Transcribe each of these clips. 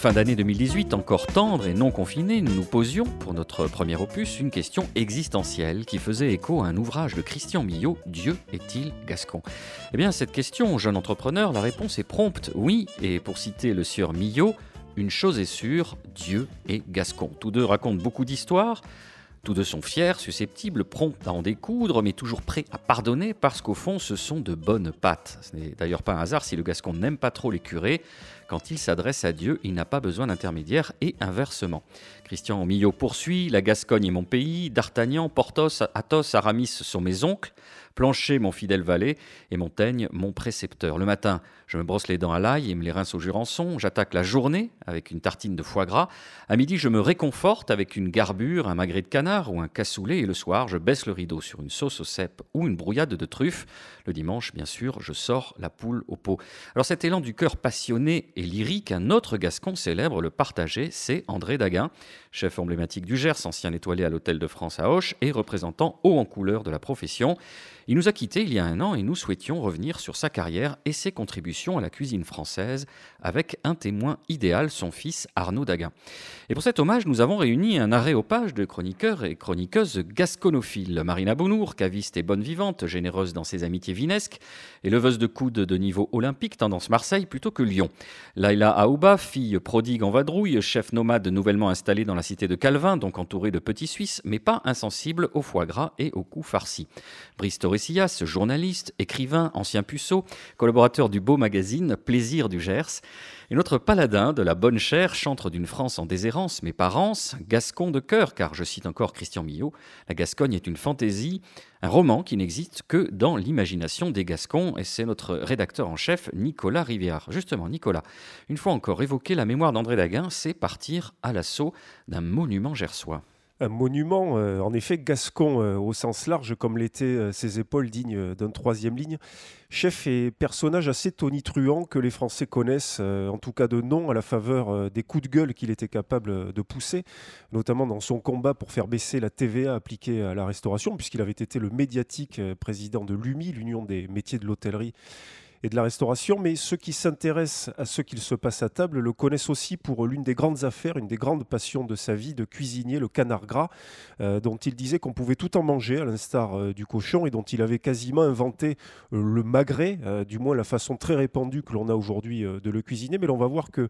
Fin d'année 2018, encore tendre et non confiné, nous nous posions, pour notre premier opus, une question existentielle qui faisait écho à un ouvrage de Christian Millot, Dieu est-il gascon? Eh bien, cette question, jeune entrepreneur, la réponse est prompte, oui, et pour citer le sieur Millot, une chose est sûre, Dieu est gascon. Tous deux racontent beaucoup d'histoires, tous deux sont fiers, susceptibles, prompts à en découdre, mais toujours prêts à pardonner parce qu'au fond, ce sont de bonnes pattes. Ce n'est d'ailleurs pas un hasard si le Gascon n'aime pas trop les curés. Quand il s'adresse à Dieu, il n'a pas besoin d'intermédiaire et inversement. Christian Millot poursuit La Gascogne est mon pays, D'Artagnan, Porthos, Athos, Aramis sont mes oncles. Plancher, mon fidèle valet, et Montaigne, mon précepteur. Le matin, je me brosse les dents à l'ail et me les rince au jurançon. J'attaque la journée avec une tartine de foie gras. À midi, je me réconforte avec une garbure, un magret de canard ou un cassoulet. Et le soir, je baisse le rideau sur une sauce au cèpe ou une brouillade de truffes. Le dimanche, bien sûr, je sors la poule au pot. Alors cet élan du cœur passionné et lyrique, un autre gascon célèbre le partager, c'est André Daguin, chef emblématique du Gers, ancien étoilé à l'Hôtel de France à Auch et représentant haut en couleur de la profession. Il nous a quittés il y a un an et nous souhaitions revenir sur sa carrière et ses contributions à la cuisine française avec un témoin idéal, son fils Arnaud Daguin. Et pour cet hommage, nous avons réuni un aréopage de chroniqueurs et chroniqueuses gasconophiles. Marina Bounour, caviste et bonne vivante, généreuse dans ses amitiés vinesques, et leveuse de coude de niveau olympique, tendance Marseille plutôt que Lyon. Laila Aouba, fille prodigue en vadrouille, chef nomade nouvellement installée dans la cité de Calvin, donc entourée de petits Suisses, mais pas insensible au foie gras et au cou farci. Brice Torresillas, journaliste, écrivain, ancien puceau, collaborateur du beau magazine Plaisir du Gers, et notre paladin de la bonne chair, chantre d'une France en déshérence, mais par gascon de cœur, car je cite encore Christian Millot, la Gascogne est une fantaisie, un roman qui n'existe que dans l'imagination des Gascons, et c'est notre rédacteur en chef, Nicolas Rivière. Justement, Nicolas, une fois encore évoquer la mémoire d'André Daguin, c'est partir à l'assaut d'un monument gersois un monument, euh, en effet, gascon euh, au sens large, comme l'étaient euh, ses épaules dignes d'un troisième ligne. Chef et personnage assez tonitruant que les Français connaissent, en tout cas de nom, à la faveur des coups de gueule qu'il était capable de pousser, notamment dans son combat pour faire baisser la TVA appliquée à la restauration, puisqu'il avait été le médiatique président de l'UMI, l'Union des métiers de l'hôtellerie et de la restauration, mais ceux qui s'intéressent à ce qu'il se passe à table le connaissent aussi pour l'une des grandes affaires, une des grandes passions de sa vie de cuisinier, le canard gras, euh, dont il disait qu'on pouvait tout en manger, à l'instar euh, du cochon, et dont il avait quasiment inventé euh, le magret, du moins la façon très répandue que l'on a aujourd'hui de le cuisiner. Mais l'on va voir que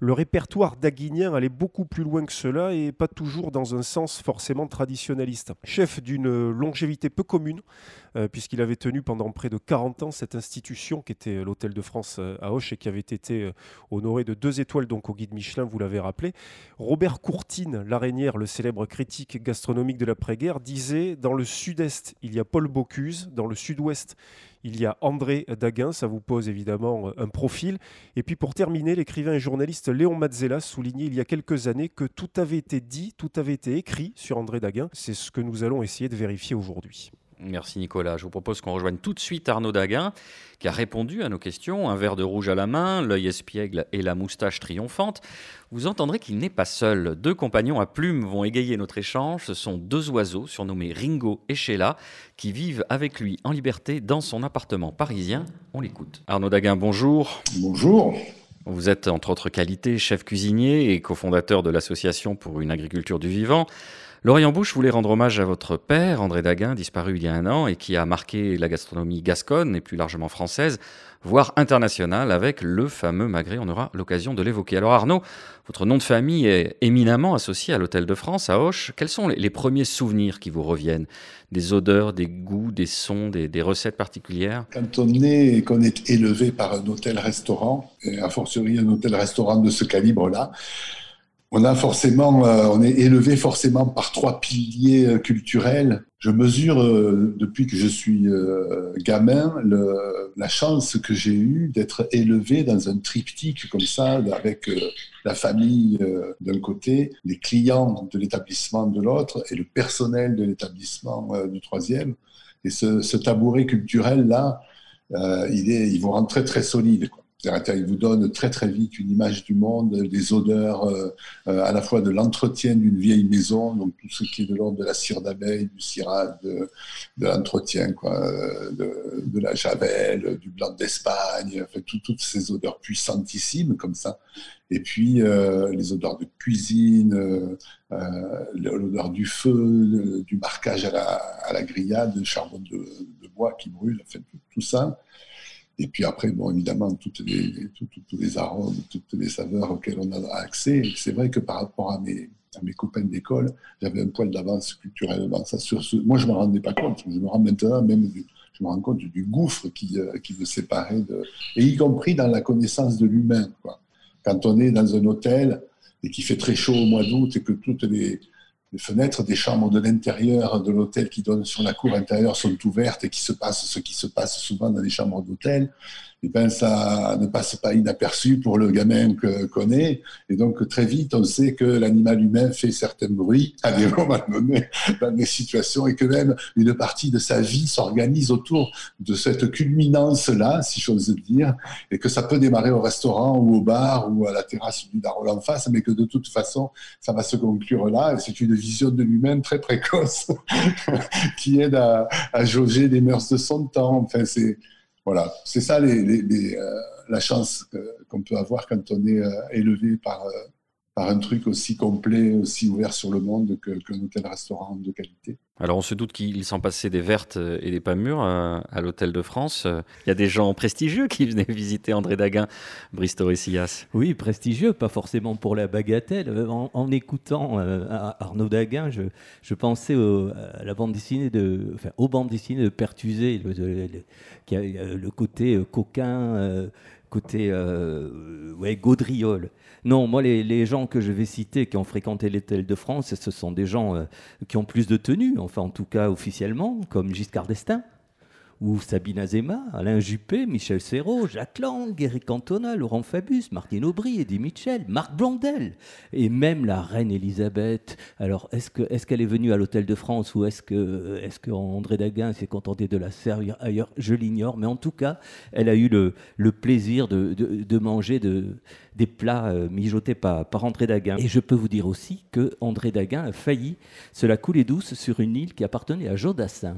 le répertoire daguinien allait beaucoup plus loin que cela et pas toujours dans un sens forcément traditionnaliste. Chef d'une longévité peu commune, puisqu'il avait tenu pendant près de 40 ans cette institution qui était l'Hôtel de France euh, à Auch et qui avait été euh, honoré de deux étoiles donc au guide Michelin, vous l'avez rappelé. Robert Courtine, l'araignière, le célèbre critique gastronomique de l'après-guerre, disait Dans le sud-est, il y a Paul Bocuse, dans le sud-ouest, il y a André Daguin, ça vous pose évidemment euh, un profil. Et puis pour terminer, l'écrivain et journaliste Léon Mazzella soulignait il y a quelques années que tout avait été dit, tout avait été écrit sur André Daguin. C'est ce que nous allons essayer de vérifier aujourd'hui. Merci Nicolas. Je vous propose qu'on rejoigne tout de suite Arnaud Daguin, qui a répondu à nos questions, un verre de rouge à la main, l'œil espiègle et la moustache triomphante. Vous entendrez qu'il n'est pas seul. Deux compagnons à plumes vont égayer notre échange. Ce sont deux oiseaux surnommés Ringo et Sheila, qui vivent avec lui en liberté dans son appartement parisien. On l'écoute. Arnaud Daguin, bonjour. Bonjour. Vous êtes, entre autres qualités, chef cuisinier et cofondateur de l'Association pour une agriculture du vivant. Lorient Bouche voulait rendre hommage à votre père, André Daguin, disparu il y a un an et qui a marqué la gastronomie gasconne et plus largement française, voire internationale, avec le fameux magret. On aura l'occasion de l'évoquer. Alors Arnaud, votre nom de famille est éminemment associé à l'Hôtel de France, à Auch. Quels sont les premiers souvenirs qui vous reviennent? Des odeurs, des goûts, des sons, des, recettes particulières? Quand on est, qu'on est élevé par un hôtel-restaurant, et a fortiori un hôtel-restaurant de ce calibre-là, on a forcément, euh, on est élevé forcément par trois piliers euh, culturels. je mesure euh, depuis que je suis euh, gamin le, la chance que j'ai eue d'être élevé dans un triptyque comme ça, avec euh, la famille d'un côté, les clients de l'établissement de l'autre et le personnel de l'établissement du troisième. Et ce, ce tabouret culturel là, il est, il vous rend très très solide. Quoi. Il vous donne très très vite une image du monde, des odeurs, euh, euh, à la fois de l'entretien d'une vieille maison, donc tout ce qui est de l'ordre de la cire d'abeille, du cirage, de, l'entretien, quoi, de, de, la javel, du blanc d'Espagne, enfin, toutes ces odeurs puissantissimes comme ça. Et puis euh, les odeurs de cuisine, l'odeur du feu, du marquage à la, à la grillade, le charbon de, de bois qui brûle, enfin, tout ça. Et puis après, bon, évidemment, toutes les, arômes, toutes les saveurs auxquelles on a accès. C'est vrai que par rapport à mes, copains d'école, j'avais un poil d'avance culturellement. Ça, moi, je ne me rendais pas compte. Je me rends maintenant même je me rends compte du gouffre qui, euh, qui me séparait, de, et y compris dans la connaissance de l'humain. Quand on est dans un hôtel et qu'il fait très chaud au mois d'août et que toutes les, les fenêtres des chambres de l'intérieur de l'hôtel qui donnent sur la cour intérieure sont ouvertes et qui se passe ce qui se passe souvent dans les chambres d'hôtel eh ben ça ne passe pas inaperçu pour le gamin qu'on est. Et donc très vite, on sait que l'animal humain fait certains bruits à des moments donnés dans des situations et que même une partie de sa vie s'organise autour de cette culminance-là, si j'ose dire, et que ça peut démarrer au restaurant ou au bar ou à la terrasse du Darol en face, mais que de toute façon, ça va se conclure là. C'est une vision de l'humain très précoce qui aide à, à jauger les mœurs de son temps. Enfin, c'est voilà, c'est ça les, euh, la chance qu'on peut avoir quand on est euh, élevé par, euh, par un truc aussi complet, aussi ouvert sur le monde qu'un hôtel-restaurant de qualité. Alors on se doute qu'il s'en passait des vertes et des pas mûres à l'Hôtel de France. Il y a des gens prestigieux qui venaient visiter André Daguin, Bristo et Oui, prestigieux, pas forcément pour la bagatelle. En, écoutant Arnaud Daguin, je, pensais à la bande dessinée de, enfin, aux bandes dessinées de Pertusé, le, qui le côté euh, coquin, euh, côté ouais, gaudriole. Non, moi, les, gens que je vais citer qui ont fréquenté l'hôtel de France, ce sont des gens euh, qui ont plus de tenue, enfin en tout cas officiellement, comme Giscard d'Estaing, ou Sabine Azema, Alain Juppé, Michel Serrault, Jacques Lang, Eric Cantona, Laurent Fabius, Martine Aubry, Eddie Mitchell, Marc Blondel, et même la reine Elisabeth. Alors, est-ce qu'elle est, venue à l'Hôtel de France ou est-ce que, est André Daguin s'est contenté de la servir ailleurs? Je l'ignore, mais en tout cas, elle a eu le, plaisir de, manger de, des plats euh, mijotés par, par André Daguin. Et je peux vous dire aussi que André Daguin a failli se la couler douce sur une île qui appartenait à Jodassin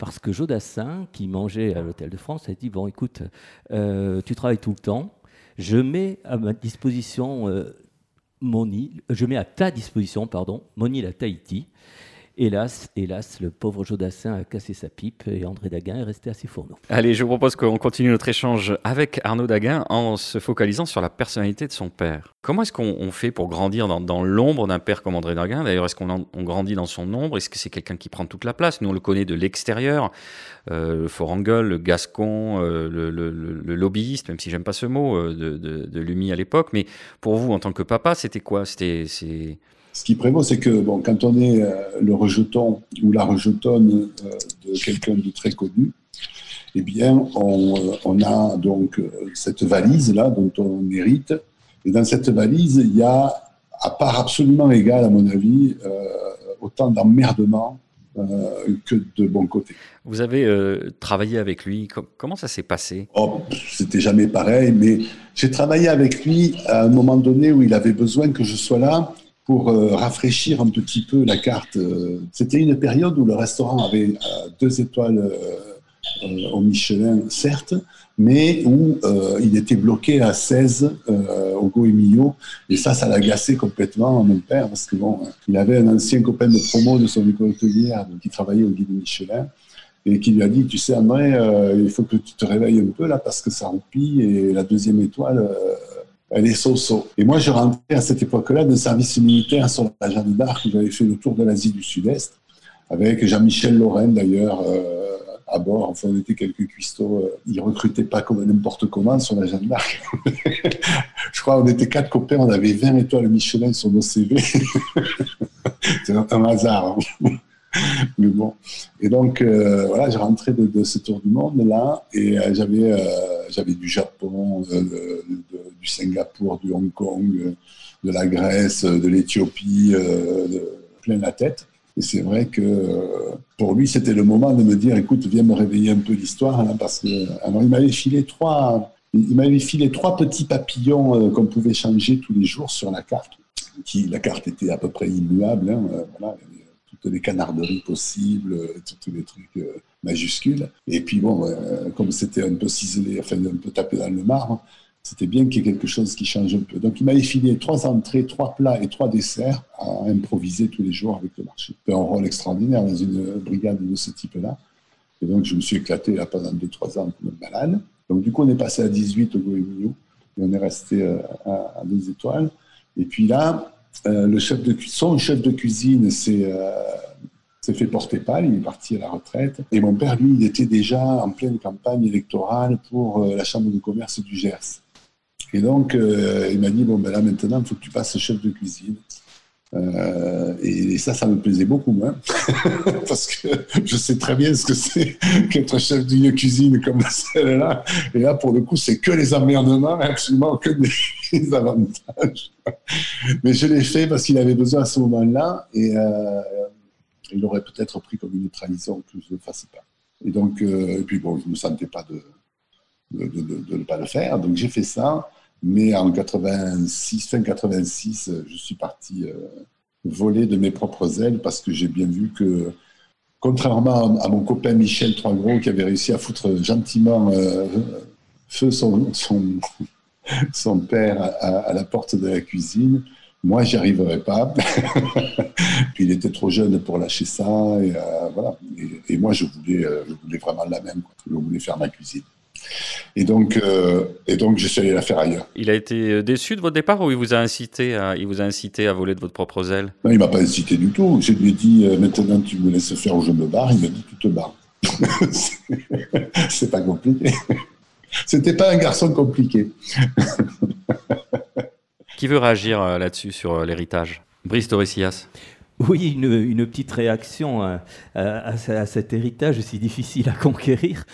parce que Jodassin, qui mangeait à l'Hôtel de France, a dit, bon écoute, euh, tu travailles tout le temps, je mets à ma disposition euh, mon île, je mets à ta disposition, pardon, mon île à Tahiti, Hélas, hélas, le pauvre Jodassin a cassé sa pipe et André Daguin est resté à ses fourneaux. Allez, je vous propose qu'on continue notre échange avec Arnaud Daguin en se focalisant sur la personnalité de son père. Comment est-ce qu'on fait pour grandir dans, l'ombre d'un père comme André Daguin? D'ailleurs, est-ce qu'on grandit dans son ombre? Est-ce que c'est quelqu'un qui prend toute la place? Nous, on le connaît de l'extérieur, euh, le Forangol, le Gascon, euh, le, lobbyiste, même si j'aime pas ce mot, euh, de, de, de Lumi à l'époque. Mais pour vous, en tant que papa, c'était quoi? C'était ce qui prévaut, c'est que bon, quand on est euh, le rejeton ou la rejetonne euh, de quelqu'un de très connu, eh bien, on, euh, on a donc cette valise-là dont on hérite. Et dans cette valise, il y a, à part absolument égal, à mon avis, autant d'emmerdement que de bon côté. Vous avez travaillé avec lui, comment ça s'est passé? Oh, C'était jamais pareil, mais j'ai travaillé avec lui à un moment donné où il avait besoin que je sois là pour euh, rafraîchir un petit peu la carte. Euh, c'était une période où le restaurant avait euh, deux étoiles au Michelin, certes, mais où il était bloqué à 16 au Goemio. Et ça, ça l'agaçait complètement, mon père, parce que bon, il avait un ancien copain de promo de son école hôtelière qui travaillait au guide Michelin et qui lui a dit, tu sais, André, il faut que tu te réveilles un peu là parce que ça roupille et la deuxième étoile, est so-so. Et moi, je rentrais à cette époque-là de service militaire sur la Jeanne d'Arc, j'avais fait le tour de l'Asie du Sud-Est, avec Jean-Michel Lorraine d'ailleurs euh, à bord. Enfin, on était quelques cuistots. Euh, ils recrutaient pas comme n'importe comment sur la Jeanne d'Arc. je crois qu'on était quatre copains, on avait 20 étoiles Michelin sur nos CV. C'est un hasard. Hein. Mais bon. Et donc, euh, voilà, j'ai rentré de, ce tour du monde là, et euh, j'avais, euh, j'avais du Japon, du Singapour, du Hong Kong, de la Grèce, de l'Éthiopie, plein la tête. Et c'est vrai que pour lui, c'était le moment de me dire, écoute, viens me réveiller un peu l'histoire, hein, parce que alors il m'avait filé trois, il m'avait filé trois petits papillons qu'on pouvait changer tous les jours sur la carte. Qui, la carte était à peu près immuable. Hein, voilà, toutes les canarderies possibles, euh, tous les trucs euh, majuscules. Et puis bon, euh, comme c'était un peu ciselé, enfin un peu tapé dans le marbre, c'était bien qu'il y ait quelque chose qui change un peu. Donc il m'a filé trois entrées, trois plats et trois desserts à improviser tous les jours avec le marché. C'était un rôle extraordinaire dans une brigade de ce type-là. Et donc je me suis éclaté là pendant deux, trois ans comme un malade. Donc du coup on est passé à 18 au Goemio et on est resté à, deux étoiles. Et puis là, euh, le chef de son chef de cuisine euh, s'est fait porter pâle, il est parti à la retraite. Et mon père, lui, il était déjà en pleine campagne électorale pour euh, la Chambre de commerce du Gers. Et donc, il m'a dit, bon, ben là, maintenant, il faut que tu passes chef de cuisine. Euh, et, ça, ça me plaisait beaucoup moins, parce que je sais très bien ce que c'est qu'être chef d'une cuisine comme celle-là. Et là, pour le coup, c'est que les emmerdements, absolument que des avantages. Mais je l'ai fait parce qu'il avait besoin à ce moment-là, et euh, il aurait peut-être pris comme une trahison que je ne le fasse pas. Et donc, euh, et puis bon, je ne me sentais pas de, de, ne pas le faire, donc j'ai fait ça. Mais en 86, fin 86, je suis parti euh, voler de mes propres ailes parce que j'ai bien vu que, contrairement à mon copain Michel Troisgros qui avait réussi à foutre gentiment euh, feu son, son, père à, la porte de la cuisine, moi, j'y arriverais pas. Puis il était trop jeune pour lâcher ça. Et, euh, voilà. et, moi, je voulais, je voulais vraiment la même. Je voulais faire ma cuisine. Et donc, euh, et donc, je suis allé la faire ailleurs. Il a été euh, déçu de votre départ ou il vous a incité à, il vous a incité à voler de votre propre aile? Non, il m'a pas incité du tout. Je lui ai dit euh, maintenant tu me laisses faire ou je me barre. Il m'a dit tu te barres. C'est pas compliqué. C'était pas un garçon compliqué. Qui veut réagir là-dessus sur l'héritage? Brice Torrecias oui, une, petite réaction à, cet héritage si difficile à conquérir.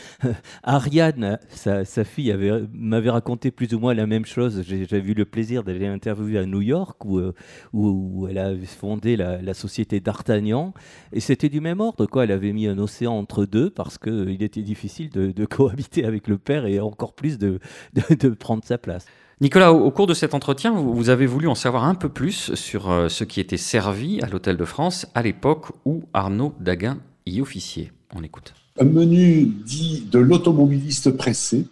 Ariane, sa, fille, m'avait raconté plus ou moins la même chose. J'ai eu le plaisir d'aller interviewer à New York où, euh, où, elle a fondé la, société d'Artagnan. Et c'était du même ordre. Quoi. Elle avait mis un océan entre deux parce qu'il était difficile de, cohabiter avec le père et encore plus de prendre sa place. Nicolas, au, cours de cet entretien, vous, avez voulu en savoir un peu plus sur euh, ce qui était servi à l'Hôtel de France à l'époque où Arnaud Daguin y officiait. On écoute. Un menu dit de l'automobiliste pressé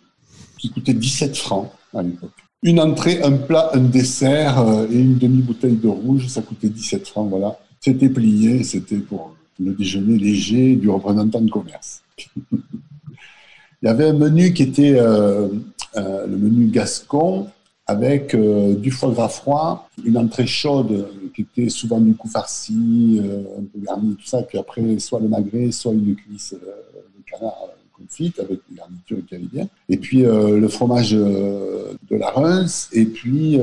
qui coûtait 17 francs à l'époque. Une entrée, un plat, un dessert euh, et une demi-bouteille de rouge, ça coûtait 17 francs, voilà. C'était plié, c'était pour le déjeuner léger du représentant de commerce. Il y avait un menu qui était euh, le menu gascon, avec euh, du foie gras froid, une entrée chaude qui était souvent du coup farci, euh, un peu garni, tout ça, puis après soit le magret, soit une cuisse euh, de canard confite avec des garnitures bien, et puis le fromage de la Reims, et puis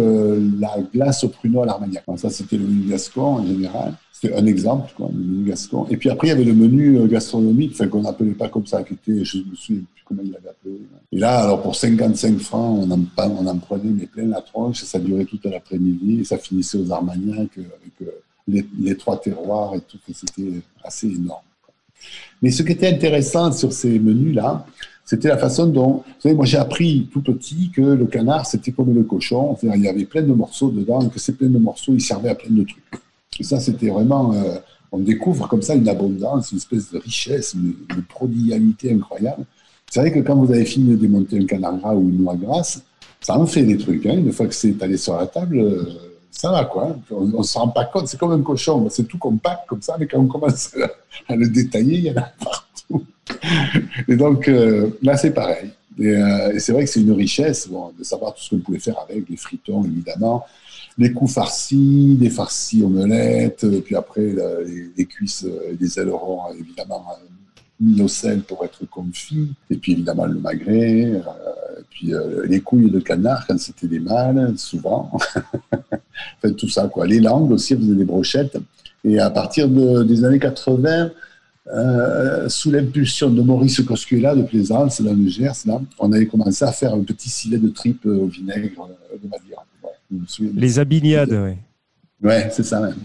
la glace au pruneau à l'armagnac. ça, c'était le menu gascon en général. C'était un exemple, le menu gascon. Et puis après, il y avait le menu gastronomique, enfin, qu'on n'appelait pas comme ça, qui était, je me souviens plus comment il l'avait appelé, et là, alors pour 55 francs, on en, prenait mais plein la tronche, ça durait toute l'après-midi, et ça finissait aux Armagnacs avec euh, les, trois terroirs et tout, c'était assez énorme. Mais ce qui était intéressant sur ces menus-là, c'était la façon dont, vous savez, moi j'ai appris tout petit que le canard, c'était comme le cochon, il y avait plein de morceaux dedans, que ces plein de morceaux, ils servaient à plein de trucs. Ça, c'était vraiment, euh, on découvre comme ça une abondance, une espèce de richesse, une, prodigalité incroyable. C'est vrai que quand vous avez fini de démonter un canard gras ou une noix grasse, ça en fait des trucs. Hein. Une fois que c'est allé sur la table, euh, ça va quoi. On ne se rend pas compte, c'est comme un cochon, c'est tout compact comme ça, mais quand on commence à le détailler, il y en a partout. Et donc euh, là, c'est pareil. Et, c'est vrai que c'est une richesse de savoir tout ce qu'on pouvait faire avec, les fritons évidemment, les coups farcis, les farcis omelettes, et puis après les, les, cuisses et les ailerons évidemment mis au sel pour être confit, et puis évidemment le magret, euh, puis euh, les couilles de canard quand c'était des mâles, souvent. enfin, tout ça, quoi. Les langues aussi, vous avez des brochettes. Et à partir des années 80, euh, sous l'impulsion de Maurice Coscuela de Plaisance, dans le Gers, là, on avait commencé à faire un petit filet de tripes au vinaigre de Madeira. Les abignades, oui. Ouais, c'est ça même.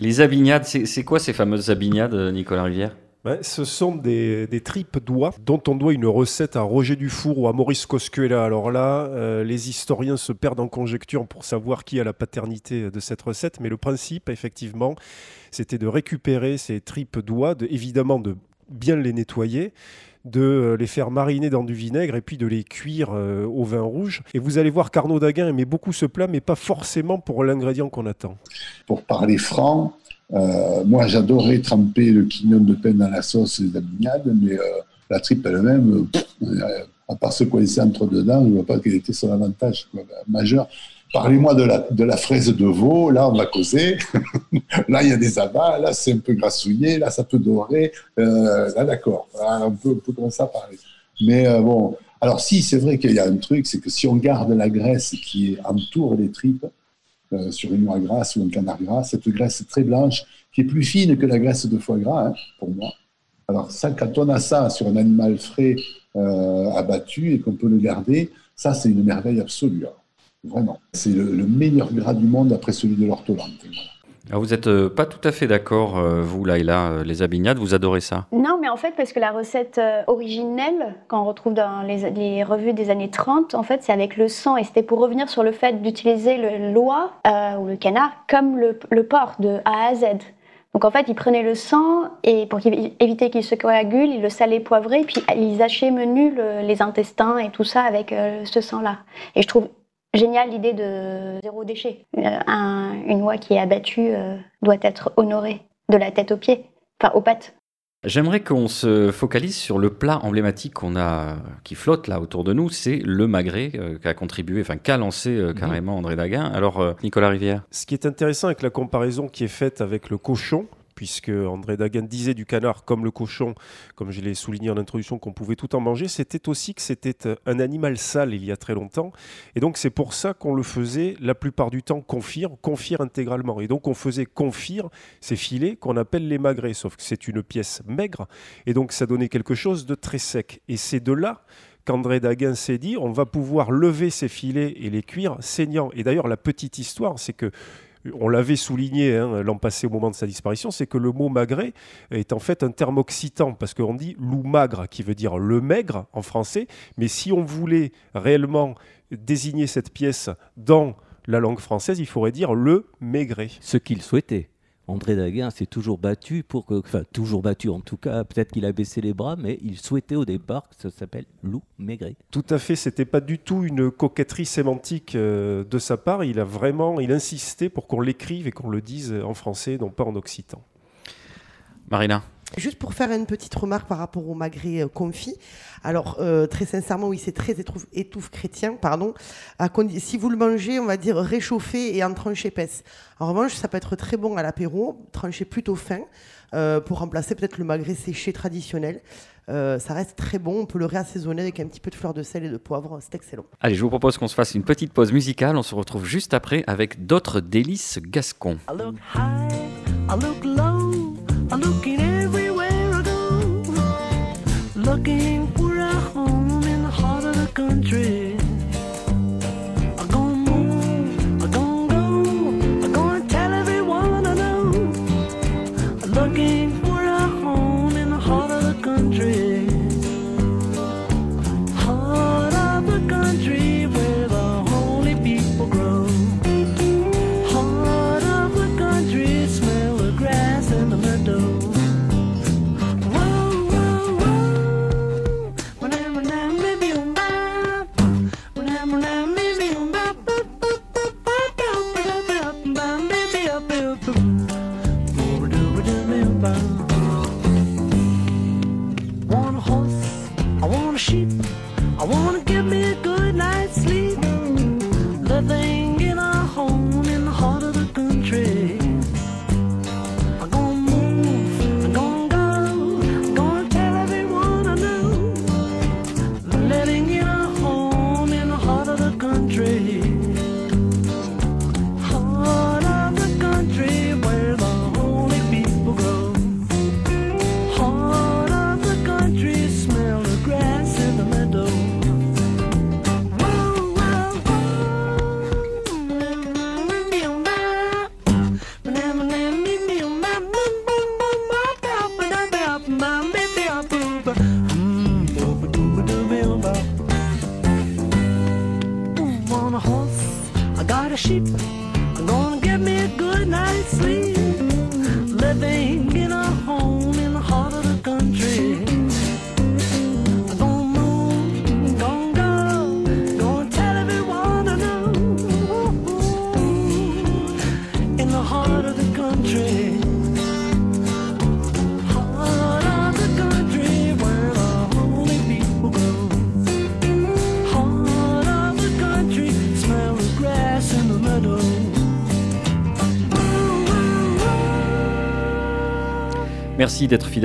Les abignades, c'est quoi ces fameuses abignades, Nicolas Rivière? Ce sont des, tripes d'oie dont on doit une recette à Roger Dufour ou à Maurice Coscuela. Alors là, euh, les historiens se perdent en conjecture pour savoir qui a la paternité de cette recette, mais le principe, effectivement, c'était de récupérer ces tripes d'oie, évidemment de bien les nettoyer, de euh, les faire mariner dans du vinaigre et puis de les cuire euh, au vin rouge. Et vous allez voir qu'Arnaud Daguin aimait beaucoup ce plat, mais pas forcément pour l'ingrédient qu'on attend. Pour parler franc, euh, moi, j'adorais tremper le quignon de pain dans la sauce des abignades, mais euh, la tripe elle-même, à part se coincer entre dedans, je ne vois pas quel était son avantage majeur. Parlez-moi de la, de la fraise de veau, là on va causer, là il y a des abats, là c'est un peu grassouillé, là ça peut dorer, là d'accord, on peut, on peut parler. Mais bon, alors si c'est vrai qu'il y a un truc, c'est que si on garde la graisse qui entoure les tripes, euh, sur une noix grasse ou un canard gras, cette graisse très blanche qui est plus fine que la graisse de foie gras, hein, pour moi. Alors ça, quand on a ça sur un animal frais euh, abattu et qu'on peut le garder, ça c'est une merveille absolue. Vraiment. C'est le, meilleur gras du monde après celui de l'ortolante. Ah, vous n'êtes euh, pas tout à fait d'accord, euh, vous, Laïla, euh, les abignades, vous adorez ça? Non, mais en fait, parce que la recette originelle, qu'on retrouve dans les, revues des années 30, en fait, c'est avec le sang. Et c'était pour revenir sur le fait d'utiliser le lois ou le canard comme le, porc de A à Z. Donc en fait, ils prenaient le sang et pour éviter qu'il se coagule, ils le salaient poivré, puis ils hachaient menu les intestins et tout ça avec ce sang-là. Et je trouve Génial l'idée de zéro déchet. Euh, une oie qui est abattue euh, doit être honorée de la tête aux pieds, enfin aux pattes. J'aimerais qu'on se focalise sur le plat emblématique qu'on a, qui flotte là autour de nous, c'est le magret euh, qu'a contribué, enfin qu'a lancé mhm. carrément André Daguin. Alors Nicolas Rivière. Ce qui est intéressant avec la comparaison qui est faite avec le cochon, puisque André Dagan disait du canard comme le cochon, comme je l'ai souligné en introduction, qu'on pouvait tout en manger, c'était aussi que c'était euh, un animal sale il y a très longtemps. Et donc c'est pour ça qu'on le faisait la plupart du temps confire, confire intégralement. Et donc on faisait confire ces filets qu'on appelle les magrets, sauf que c'est une pièce maigre, et donc ça donnait quelque chose de très sec. Et c'est de là qu'André Daguin s'est dit, on va pouvoir lever ces filets et les cuire saignants. Et d'ailleurs, la petite histoire, c'est que on l'avait souligné hein, l'an passé au moment de sa disparition, c'est que le mot magret est en fait un terme occitan, parce qu'on dit loup magre, qui veut dire le maigre en français, mais si on voulait réellement désigner cette pièce dans la langue française, il faudrait dire le maigret. Ce qu'il souhaitait. André Daguin s'est toujours battu pour que, enfin toujours battu en tout cas, peut-être qu'il a baissé les bras, mais il souhaitait au départ que ça s'appelle Loup Maigret. Tout à fait, c'était pas du tout une coquetterie sémantique euh, de sa part. Il a vraiment, il insistait pour qu'on l'écrive et qu'on le dise en français, non pas en occitan. Marina? Juste pour faire une petite remarque par rapport au magret euh, confit. Alors, euh, très sincèrement, oui, c'est très étouffe, étouffe, chrétien, pardon. si vous le mangez, on va dire réchauffé et en tranche épaisse. En revanche, ça peut être très bon à l'apéro, tranché plutôt fin, euh, pour remplacer peut-être le magret séché traditionnel. ça reste très bon, on peut le réassaisonner avec un petit peu de fleur de sel et de poivre, c'est excellent. Allez, je vous propose qu'on se fasse une petite pause musicale, on se retrouve juste après avec d'autres délices gascons. Looking for a home in the heart of the country.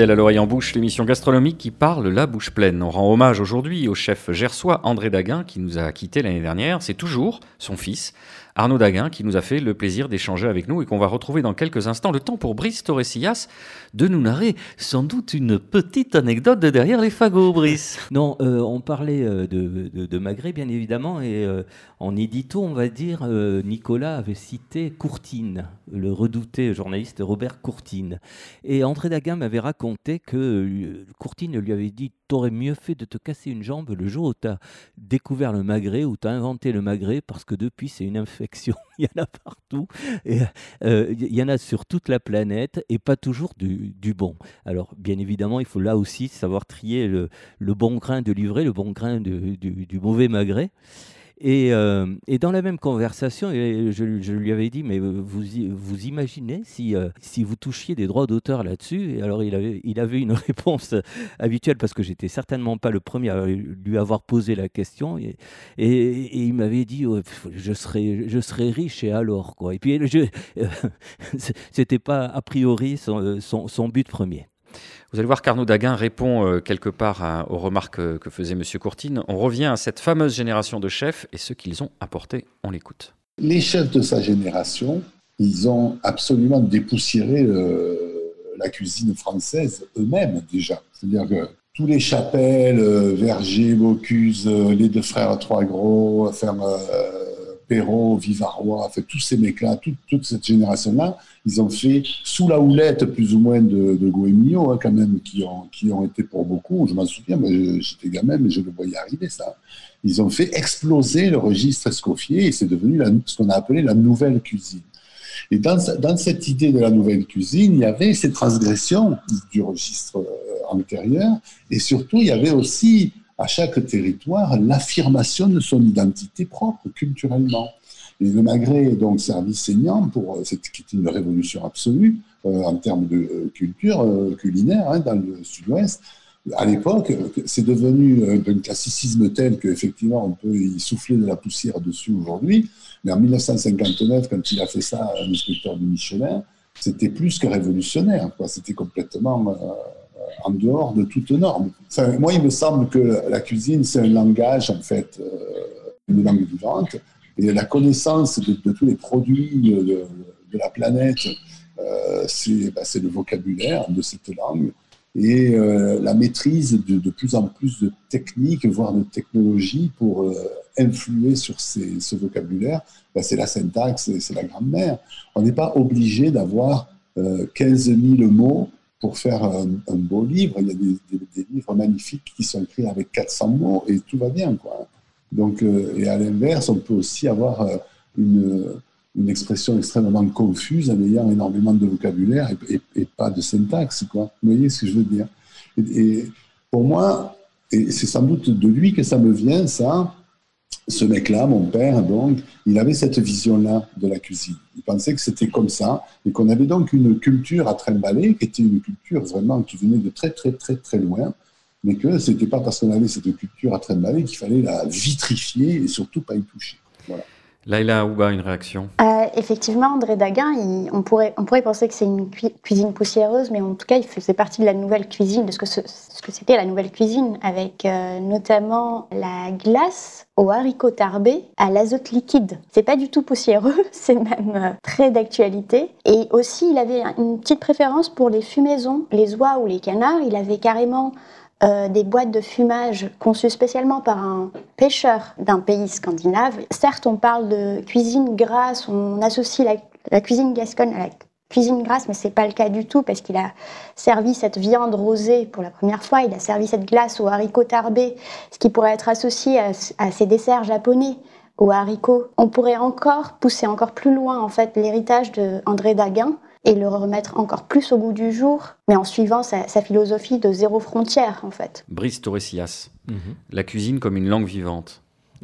À l'oreille en bouche, l'émission gastronomique qui parle la bouche pleine. On rend hommage aujourd'hui au chef gersois André Daguin qui nous a quittés l'année dernière. C'est toujours son fils, Arnaud Daguin, qui nous a fait le plaisir d'échanger avec nous et qu'on va retrouver dans quelques instants. Le temps pour Brice Torresillas de nous narrer sans doute une petite anecdote de derrière les fagots, Brice. Non, euh, on parlait euh, de, de, bien évidemment, et euh, en édito, on va dire, Nicolas avait cité Courtine, le redouté journaliste Robert Courtine. Et André Daguin m'avait raconté que Courtine lui avait dit T'aurais mieux fait de te casser une jambe le jour où tu as découvert le magret, où tu as inventé le magret, parce que depuis, c'est une infection. il y en a partout. Et, il y en a sur toute la planète et pas toujours du, bon. Alors, bien évidemment, il faut là aussi savoir trier le, bon grain de livret, le bon grain du, du mauvais magret. Euh, et, dans la même conversation, je, lui avais dit, mais vous, vous imaginez si, euh, si vous touchiez des droits d'auteur là-dessus? Et alors il avait, il avait une réponse habituelle parce que j'étais certainement pas le premier à lui avoir posé la question. Et, il m'avait dit, je, serais, je serais riche et alors quoi? Et puis, ce c'était pas a priori son, son but premier. Vous allez voir qu'Arnaud Daguin répond euh, quelque part aux remarques que, faisait M. Courtine. On revient à cette fameuse génération de chefs et ce qu'ils ont apporté. On l'écoute. Les chefs de sa génération, ils ont absolument dépoussiéré euh, la cuisine française eux-mêmes déjà. C'est-à-dire que tous les chapelles, euh, Verger, Bocuse, les deux frères Trois Gros, enfin, Perrault, Vivarois, fait, tous ces mecs-là, toute, cette génération-là, ils ont fait sous la houlette plus ou moins de, de Goemio, hein, quand même, qui ont, été pour beaucoup, je m'en souviens, j'étais gamin, mais je le voyais arriver, ça. Ils ont fait exploser le registre Escoffier et c'est devenu ce qu'on a appelé la nouvelle cuisine. Et dans, dans, cette idée de la nouvelle cuisine, il y avait ces transgressions du registre euh, antérieur et surtout, il y avait aussi à chaque territoire l'affirmation de son identité propre culturellement. Et le Maghreb est donc service saignant pour qui était une révolution absolue euh, en termes de euh, culture euh, culinaire hein, dans le sud-ouest. À l'époque, c'est devenu un classicisme tel qu'effectivement on peut y souffler de la poussière dessus aujourd'hui. Mais en 1959, quand il a fait ça, un inspecteur du Michelin, c'était plus que révolutionnaire. C'était complètement en dehors de toute norme. moi, il me semble que la cuisine, c'est un langage, en fait, euh, une langue vivante, et la connaissance de, tous les produits de, la planète, euh, bah, c'est le vocabulaire de cette langue, et euh, la maîtrise de, plus en plus de techniques, voire de technologies pour influer sur ce vocabulaire, bah, c'est la syntaxe, c'est la grammaire. On n'est pas obligé d'avoir 15 000 mots pour faire un, beau livre. Il y a des, livres magnifiques qui sont écrits avec 400 mots et tout va bien. Quoi. Donc, euh, et à l'inverse, on peut aussi avoir euh, une, expression extrêmement confuse en ayant énormément de vocabulaire et, pas de syntaxe. Quoi. Vous voyez ce que je veux dire? Et, pour moi, c'est sans doute de lui que ça me vient, ça, ce mec-là, mon père, donc, il avait cette vision-là de la cuisine. Il pensait que c'était comme ça et qu'on avait donc une culture à trimballer qui était une culture vraiment qui venait de très, très, très, très loin, mais que ce n'était pas parce qu'on avait cette culture à trimballer qu'il fallait la vitrifier et surtout pas y toucher. Voilà. Laïla Ouba, une réaction? Euh, Effectivement, André Daguin, on, pourrait, on pourrait penser que c'est une cuisine poussiéreuse, mais en tout cas, il faisait partie de la nouvelle cuisine, de ce que, ce, que c'était la nouvelle cuisine, avec euh, notamment la glace au haricot tarbé à l'azote liquide. C'est pas du tout poussiéreux, c'est même euh, très d'actualité. Et aussi, il avait une petite préférence pour les fumaisons, les oies ou les canards. Il avait carrément euh, des boîtes de fumage conçues spécialement par un pêcheur d'un pays scandinave. Certes, on parle de cuisine grasse, on associe la, cuisine gasconne à la cuisine grasse, mais c'est pas le cas du tout parce qu'il a servi cette viande rosée pour la première fois, il a servi cette glace au haricot tarbé, ce qui pourrait être associé à, à ces desserts japonais aux haricots. On pourrait encore pousser encore plus loin en fait l'héritage de André Daguin et le remettre encore plus au goût du jour, mais en suivant sa, philosophie de zéro frontière, en fait. Brice Torresillas, mhm. la cuisine comme une langue vivante.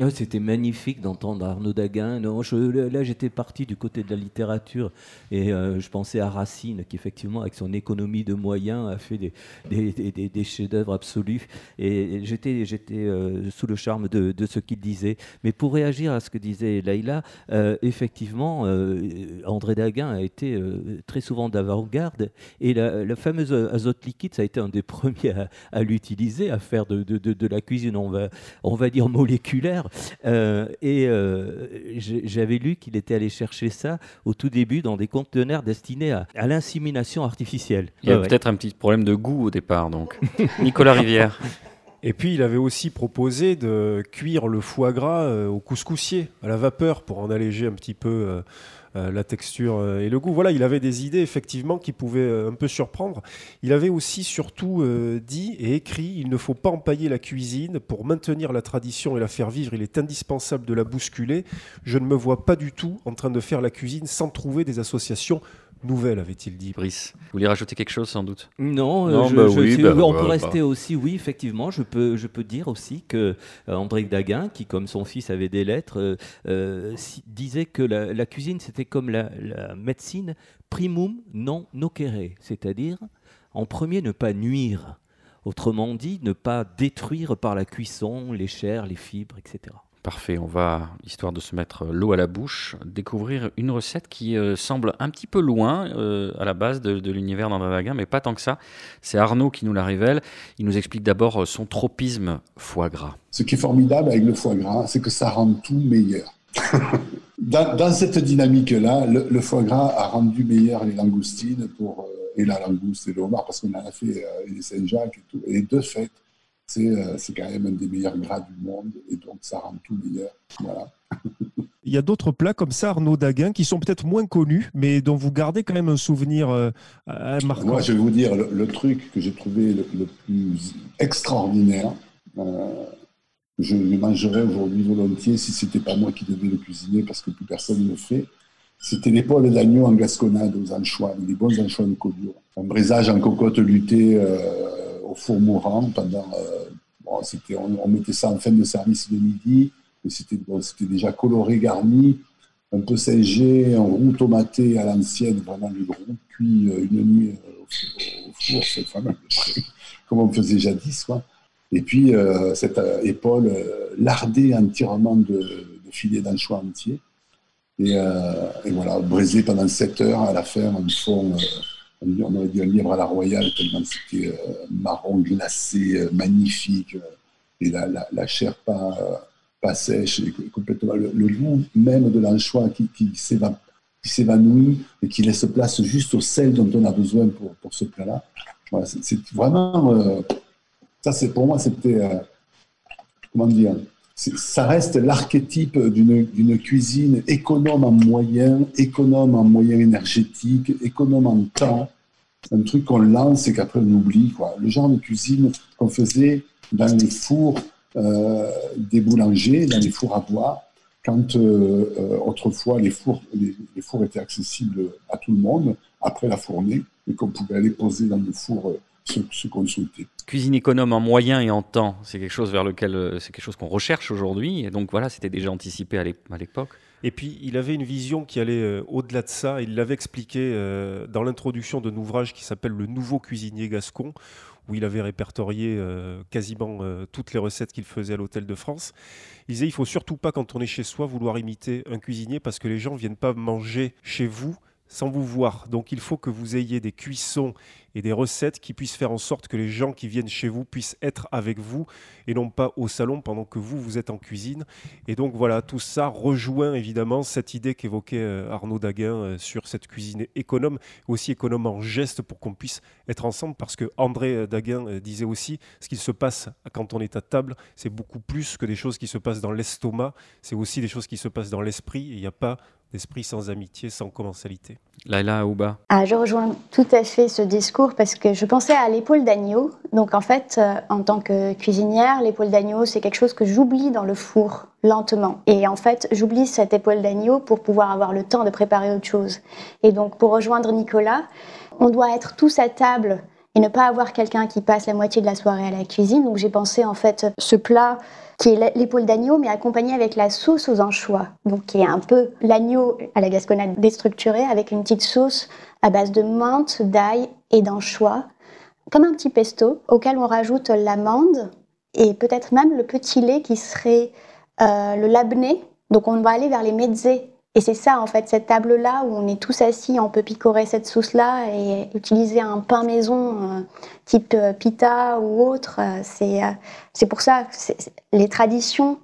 C'était magnifique d'entendre Arnaud Daguin. Là, j'étais parti du côté de la littérature et euh, je pensais à Racine, qui effectivement, avec son économie de moyens, a fait des, chefs-d'œuvre absolus. Et j'étais, euh, sous le charme de, ce qu'il disait. Mais pour réagir à ce que disait Laïla, euh, effectivement, André Daguin a été très souvent d'avant-garde et la, fameuse azote liquide, ça a été un des premiers à, l'utiliser, à faire de, la cuisine, on va dire moléculaire. Euh, et euh, j'avais lu qu'il était allé chercher ça au tout début dans des conteneurs destinés à, l'insémination artificielle. Il y a peut-être un petit problème de goût au départ, donc. Nicolas Rivière. Et puis il avait aussi proposé de cuire le foie gras euh, au couscoussier, à la vapeur, pour en alléger un petit peu euh, la texture euh, et le goût. Voilà, il avait des idées effectivement qui pouvaient euh, un peu surprendre. Il avait aussi surtout dit et écrit il ne faut pas empailler la cuisine pour maintenir la tradition et la faire vivre. Il est indispensable de la bousculer. Je ne me vois pas du tout en train de faire la cuisine sans trouver des associations nouvelle, avait-il dit. Brice, vous voulez rajouter quelque chose sans doute? Non, euh, bah bah on peut rester aussi, oui, effectivement, je peux, je peux dire aussi que euh, André Daguin, qui comme son fils avait des lettres, euh, disait que la, cuisine c'était comme la, médecine primum non nocere, c'est-à-dire en premier ne pas nuire, autrement dit ne pas détruire par la cuisson les chairs, les fibres, etc. Parfait, on va, histoire de se mettre l'eau à la bouche, découvrir une recette qui euh, semble un petit peu loin euh, à la base de, l'univers d'André mais pas tant que ça. C'est Arnaud qui nous la révèle. Il nous explique d'abord euh, son tropisme foie gras. Ce qui est formidable avec le foie gras, c'est que ça rend tout meilleur. dans, cette dynamique-là, le, foie gras a rendu meilleur les langoustines pour, et la langouste et le homard, parce qu'on en a fait les Saint-Jacques et tout. Et de fait, euh, c'est quand même un des meilleurs gras du monde et donc ça rend tout meilleur. Il y a d'autres plats comme ça, Arnaud Daguin, qui sont peut-être moins connus, mais dont vous gardez quand même un souvenir euh, marquant. Moi, je vais vous dire, le, truc que j'ai trouvé le, plus extraordinaire, euh, je le mangerais aujourd'hui volontiers si ce n'était pas moi qui devais le cuisiner, parce que plus personne ne le fait. C'était l'épaule d'agneau en gasconnade aux anchois, des bons anchois de Collioure. Un brisage en cocotte luttée au four mourant pendant. Euh, c'était, on, mettait ça en fin de service de midi, mais c'était, déjà coloré, garni, un peu singé, en roux tomaté à l'ancienne, vraiment du roux cuit euh, une nuit euh, au, four, comme on faisait jadis. Quoi. Et puis cette épaule lardée entièrement de, de filets d'anchois entiers. Et, voilà, braisé pendant 7 heures à la ferme, en fond on aurait dit un livre à la royale, tellement c'était euh, marron glacé, euh, magnifique, euh, et la, chair pas, pas sèche, et complètement le, goût même de l'anchois qui, qui s'évanouit et qui laisse place juste au sel dont on a besoin pour, pour ce plat-là. c'est vraiment, ça c'est pour moi, c'était, comment dire, ça reste l'archétype d'une cuisine économe en moyens, économe en moyens énergétiques, économe en temps. Un truc qu'on lance et qu'après on oublie. Le genre de cuisine qu'on faisait dans les fours euh, des boulangers, dans les fours à bois, quand euh, euh, autrefois les fours, les, fours étaient accessibles à tout le monde, après la fournée, et qu'on pouvait aller poser dans le four se, consulter. Cuisine économe en moyens et en temps, c'est quelque chose vers lequel euh, c'est quelque chose qu'on recherche aujourd'hui. Et donc voilà, c'était déjà anticipé à l'époque. Et puis, il avait une vision qui allait euh, au-delà de ça. Il l'avait expliqué euh, dans l'introduction d'un ouvrage qui s'appelle Le Nouveau cuisinier gascon, où il avait répertorié quasiment toutes les recettes qu'il faisait à l'Hôtel de France. Il disait il faut surtout pas, quand on est chez soi, vouloir imiter un cuisinier parce que les gens viennent pas manger chez vous sans vous voir. Donc il faut que vous ayez des cuissons et des recettes qui puissent faire en sorte que les gens qui viennent chez vous puissent être avec vous et non pas au salon pendant que vous, vous êtes en cuisine. Et donc voilà, tout ça rejoint évidemment cette idée qu'évoquait euh, Arnaud Daguin euh, sur cette cuisine économe, aussi économe en geste pour qu'on puisse être ensemble parce que André euh, Daguin disait aussi ce qu'il se passe quand on est à table, c'est beaucoup plus que des choses qui se passent dans l'estomac, c'est aussi des choses qui se passent dans l'esprit. Il n'y a pas d'esprit sans amitié, sans commensalité. Laila Aouba. Ah, je rejoins tout à fait ce discours parce que je pensais à l'épaule d'agneau. Donc en fait, euh, en tant que cuisinière, l'épaule d'agneau, c'est quelque chose que j'oublie dans le four lentement. Et en fait, j'oublie cette épaule d'agneau pour pouvoir avoir le temps de préparer autre chose. Et donc pour rejoindre Nicolas, on doit être tous à table et ne pas avoir quelqu'un qui passe la moitié de la soirée à la cuisine. Donc j'ai pensé en fait ce plat qui est l'épaule d'agneau, mais accompagné avec la sauce aux anchois, donc qui est un peu l'agneau à la gasconade déstructuré avec une petite sauce à base de menthe, d'ail et d'anchois, comme un petit pesto auquel on rajoute l'amande et peut-être même le petit lait qui serait euh, le labné. Donc on va aller vers les mezzés et c'est ça, en fait, cette table-là où on est tous assis, on peut picorer cette sauce-là et utiliser un pain maison euh, type euh, pita ou autre. Euh, c'est c'est pour ça que les traditions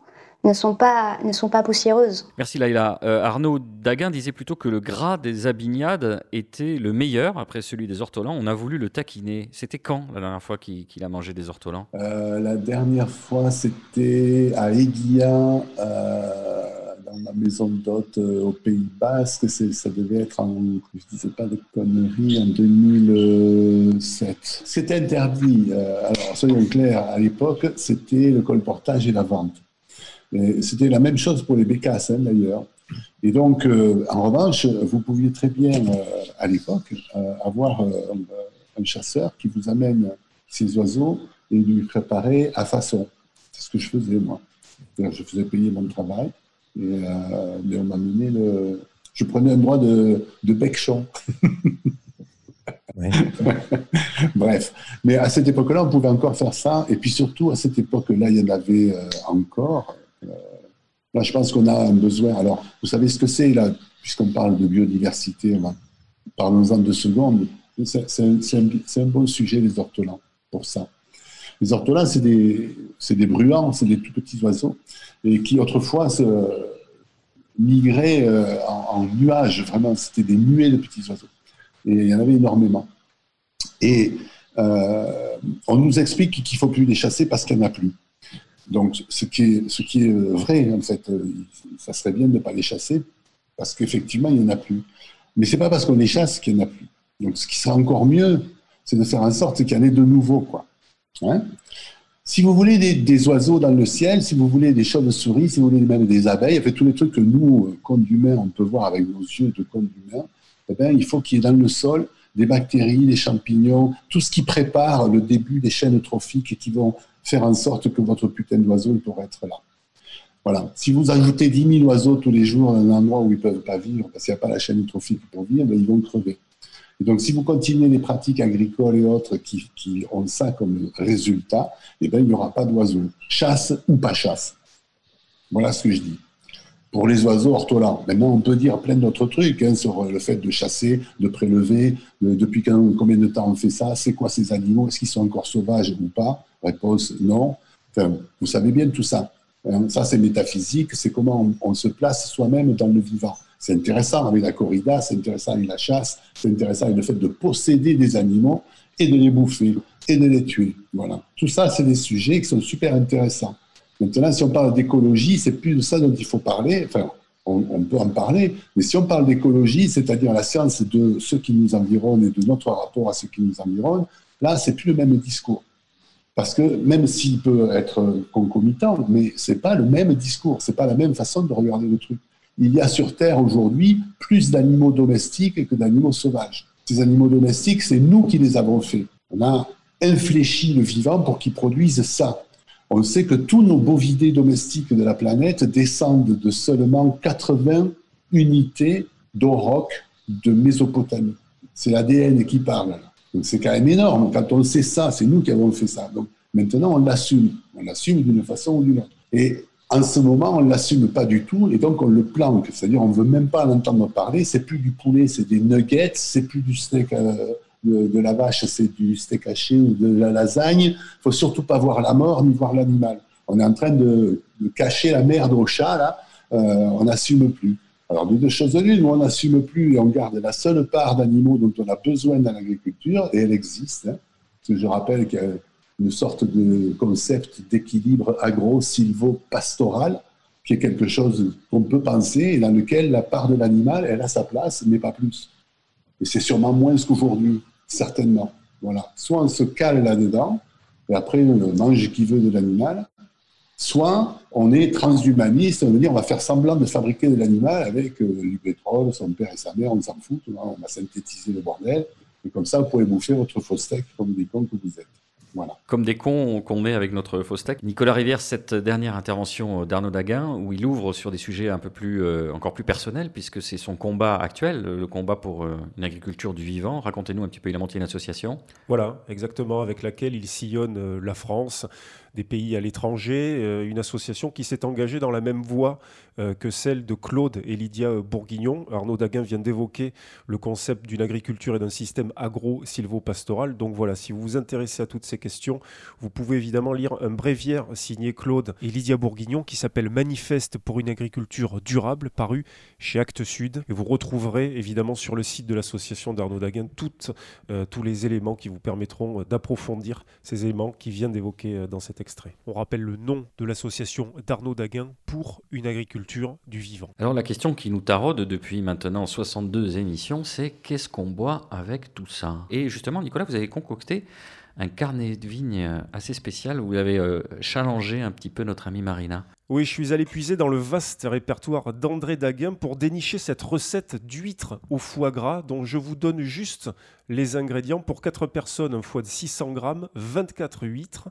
ne sont pas, ne sont pas poussiéreuses. Merci Laïla. Arnaud Daguin disait plutôt que le gras des abignades était le meilleur après celui des ortolans. On a voulu le taquiner. C'était quand la dernière fois qu'il a mangé des ortolans? La dernière fois, c'était à Aiguilla dans ma maison d'hôte euh, au Pays Basque. Ça devait être en, je disais pas de conneries, en 2007. C'était interdit. Euh, alors, soyons clairs, à l'époque, c'était le colportage et la vente. C'était la même chose pour les bécasses, hein, d'ailleurs. Et donc, euh, en revanche, vous pouviez très bien, à l'époque, avoir un chasseur qui vous amène ces oiseaux et lui préparer à façon. C'est ce que je faisais, moi. Je faisais payer mon travail. Et, euh, on m'a mené le. Je prenais un droit de, de bec-champ. Bref. Mais à cette époque-là, on pouvait encore faire ça. Et puis surtout, à cette époque-là, il y en avait euh, encore. Euh, là, je pense qu'on a un besoin. Alors, vous savez ce que c'est, là, puisqu'on parle de biodiversité, parlons-en deux secondes. C'est un, un, bon sujet, les ortolans, pour ça. Les ortolans, c'est des, des bruants, c'est des tout petits oiseaux, et qui autrefois se migraient euh, en, nuages, vraiment, c'était des nuées de petits oiseaux. Et il y en avait énormément. Et euh, on nous explique qu'il ne faut plus les chasser parce qu'il n'y en a plus. Donc, ce qui est, ce qui est vrai, en fait, euh, ça serait bien de ne pas les chasser parce qu'effectivement, il n'y en a plus. Mais ce n'est pas parce qu'on les chasse qu'il n'y en a plus. Donc, ce qui serait encore mieux, c'est de faire en sorte qu'il y en ait de nouveaux. Quoi. Hein? Si vous voulez des, oiseaux dans le ciel, si vous voulez des chauves-souris, si vous voulez même des abeilles, fait, tous les trucs que nous, euh, comme humains, on peut voir avec nos yeux de comme humains, eh bien, il faut qu'il y ait dans le sol des bactéries, des champignons, tout ce qui prépare le début des chaînes trophiques et qui vont faire en sorte que votre putain d'oiseau pourra être là. Voilà. Si vous ajoutez 10 000 oiseaux tous les jours dans un endroit où ils ne peuvent pas vivre parce qu'il n'y a pas la chaîne trophique pour vivre, ben, ils vont crever. Et donc, si vous continuez les pratiques agricoles et autres qui, ont ça comme résultat, eh bien, il n'y aura pas d'oiseaux. Chasse ou pas chasse. Voilà ce que je dis. Pour les oiseaux ortolans. Maintenant, on peut dire plein d'autres trucs hein, sur le fait de chasser, de prélever, depuis combien de temps on fait ça, c'est quoi ces animaux, est-ce qu'ils sont encore sauvages ou pas? Réponse non. vous savez bien tout ça. Hein. Ça, c'est métaphysique, c'est comment on se place soi-même dans le vivant. C'est intéressant avec la corrida, c'est intéressant avec la chasse, c'est intéressant avec le fait de posséder des animaux et de les bouffer et de les tuer. Voilà. Tout ça, c'est des sujets qui sont super intéressants. Maintenant, si on parle d'écologie, c'est plus de ça dont il faut parler. Enfin, on, peut en parler, mais si on parle d'écologie, c'est-à-dire la science de ce qui nous environne et de notre rapport à ce qui nous environne, là, c'est plus le même discours. Parce que même s'il peut être concomitant, mais c'est pas le même discours, c'est pas la même façon de regarder le truc il y a sur Terre aujourd'hui plus d'animaux domestiques que d'animaux sauvages. Ces animaux domestiques, c'est nous qui les avons faits. On a infléchi le vivant pour qu'il produise ça. On sait que tous nos bovidés domestiques de la planète descendent de seulement 80 unités d'auroch de Mésopotamie. C'est l'ADN qui parle. Donc c'est quand même énorme. Quand on sait ça, c'est nous qui avons fait ça. Donc maintenant, on l'assume. On l'assume d'une façon ou d'une autre. En ce moment, on ne l'assume pas du tout et donc on le planque. C'est-à-dire, on ne veut même pas l'entendre parler. C'est plus du poulet, c'est des nuggets, c'est plus du steak euh, de, la vache, c'est du steak haché ou de la lasagne. Il faut surtout pas voir la mort ni voir l'animal. On est en train de, cacher la merde au chat, là. Euh, on n'assume plus. Alors, de deux choses l'une, on n'assume plus et on garde la seule part d'animaux dont on a besoin dans l'agriculture, et elle existe. Hein. je rappelle que une sorte de concept d'équilibre agro-silvo-pastoral, qui est quelque chose qu'on peut penser et dans lequel la part de l'animal, elle a sa place, mais pas plus. Et c'est sûrement moins qu'aujourd'hui, certainement. Voilà. Soit on se cale là-dedans, et après on mange qui veut de l'animal, soit on est transhumaniste, on veut dire on va faire semblant de fabriquer de l'animal avec euh, du pétrole, son père et sa mère, on s'en fout, on va synthétiser le bordel, Et comme ça, vous pouvez bouffer votre faux steak comme des cons que vous êtes. Comme des cons qu'on met avec notre faux steak. Nicolas Rivière, cette dernière intervention d'Arnaud Daguin, où il ouvre sur des sujets un peu plus, euh, encore plus personnels, puisque c'est son combat actuel, le combat pour euh, une agriculture du vivant. Racontez-nous un petit peu, il a monté une association. Voilà, exactement, avec laquelle il sillonne euh, la France, des pays à l'étranger, une association qui s'est engagée dans la même voie que celle de Claude et Lydia Bourguignon. Arnaud Daguin vient d'évoquer le concept d'une agriculture et d'un système agro-silvo-pastoral. Donc voilà, si vous vous intéressez à toutes ces questions, vous pouvez évidemment lire un bréviaire signé Claude et Lydia Bourguignon qui s'appelle Manifeste pour une agriculture durable, paru chez Actes Sud. Et vous retrouverez évidemment sur le site de l'association d'Arnaud Daguin tous les éléments qui vous permettront d'approfondir ces éléments qui vient d'évoquer dans cet extrait. On rappelle le nom de l'association d'Arnaud Daguin pour une agriculture du vivant. Alors la question qui nous taraude depuis maintenant 62 émissions, c'est qu'est-ce qu'on boit avec tout ça? Et justement, Nicolas, vous avez concocté un carnet de vigne assez spécial où vous avez euh, challengé un petit peu notre amie Marina. Oui, je suis allé puiser dans le vaste répertoire d'André Daguin pour dénicher cette recette d'huître au foie gras dont je vous donne juste les ingrédients. Pour 4 personnes, un foie de 600 grammes, 24 huîtres,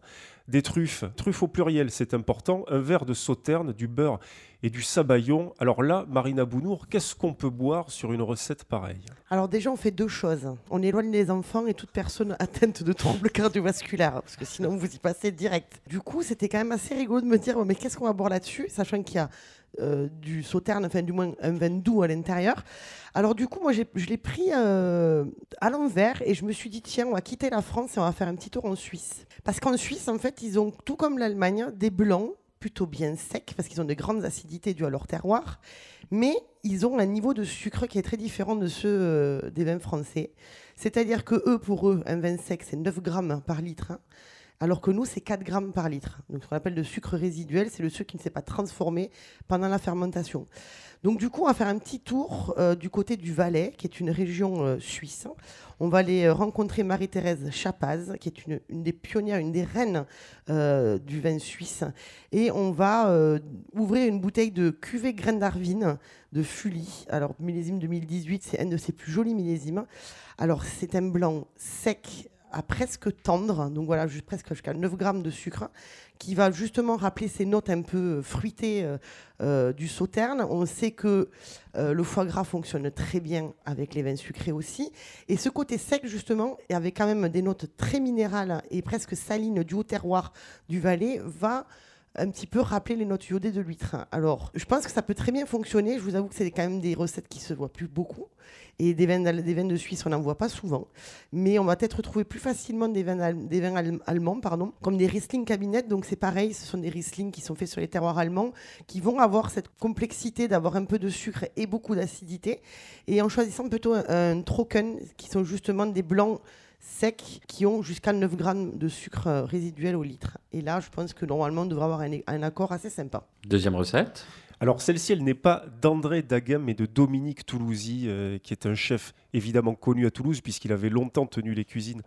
des truffes, truffes au pluriel, c'est important, un verre de sauterne, du beurre et du sabayon. Alors là, Marina Bounour, qu'est-ce qu'on peut boire sur une recette pareille? Alors déjà, on fait deux choses. On éloigne les enfants et toute personne atteinte de troubles cardiovasculaires, parce que sinon vous y passez direct. Du coup, c'était quand même assez rigolo de me dire, mais qu'est-ce qu'on va boire là-dessus, sachant qu'il y a euh, du sauterne, enfin du moins un vin doux à l'intérieur. Alors du coup, moi, je l'ai pris euh, à l'envers et je me suis dit, tiens, on va quitter la France et on va faire un petit tour en Suisse. Parce qu'en Suisse, en fait, ils ont, tout comme l'Allemagne, des blancs plutôt bien secs, parce qu'ils ont de grandes acidités dues à leur terroir, mais ils ont un niveau de sucre qui est très différent de ceux euh, des vins français. C'est-à-dire que eux, pour eux, un vin sec, c'est 9 grammes par litre. Hein alors que nous, c'est 4 grammes par litre. Donc, ce qu'on appelle le sucre résiduel, c'est le sucre qui ne s'est pas transformé pendant la fermentation. Donc, du coup, on va faire un petit tour euh, du côté du Valais, qui est une région euh, suisse. On va aller euh, rencontrer Marie-Thérèse Chapaz, qui est une, des pionnières, une des reines du vin suisse. Et on va ouvrir une bouteille de cuvée graine d'Arvine de Fully. Alors, millésime 2018, c'est un de ses plus jolis millésimes. Alors, c'est un blanc sec à presque tendre, donc voilà, juste presque jusqu'à 9 grammes de sucre, qui va justement rappeler ces notes un peu fruitées euh, euh, du sauterne. On sait que euh, le foie gras fonctionne très bien avec les vins sucrés aussi. Et ce côté sec, justement, et avec quand même des notes très minérales et presque salines du haut terroir du Valais, va un petit peu rappeler les notes iodées de l'huître. Alors, je pense que ça peut très bien fonctionner. Je vous avoue que c'est quand même des recettes qui se voient plus beaucoup. Et des vins, des vins de Suisse, on n'en voit pas souvent. Mais on va peut-être retrouver plus facilement des vins, des vins allemands, pardon, comme des Riesling Cabinet. Donc c'est pareil, ce sont des Riesling qui sont faits sur les terroirs allemands, qui vont avoir cette complexité d'avoir un peu de sucre et beaucoup d'acidité. Et en choisissant plutôt un, un Trocken, qui sont justement des blancs secs qui ont jusqu'à 9 grammes de sucre résiduel au litre. Et là, je pense que normalement, on devrait avoir un, un accord assez sympa. Deuxième recette alors celle-ci, elle n'est pas d'André Daguin, mais de Dominique Toulouzy, euh, qui est un chef évidemment connu à Toulouse, puisqu'il avait longtemps tenu les cuisines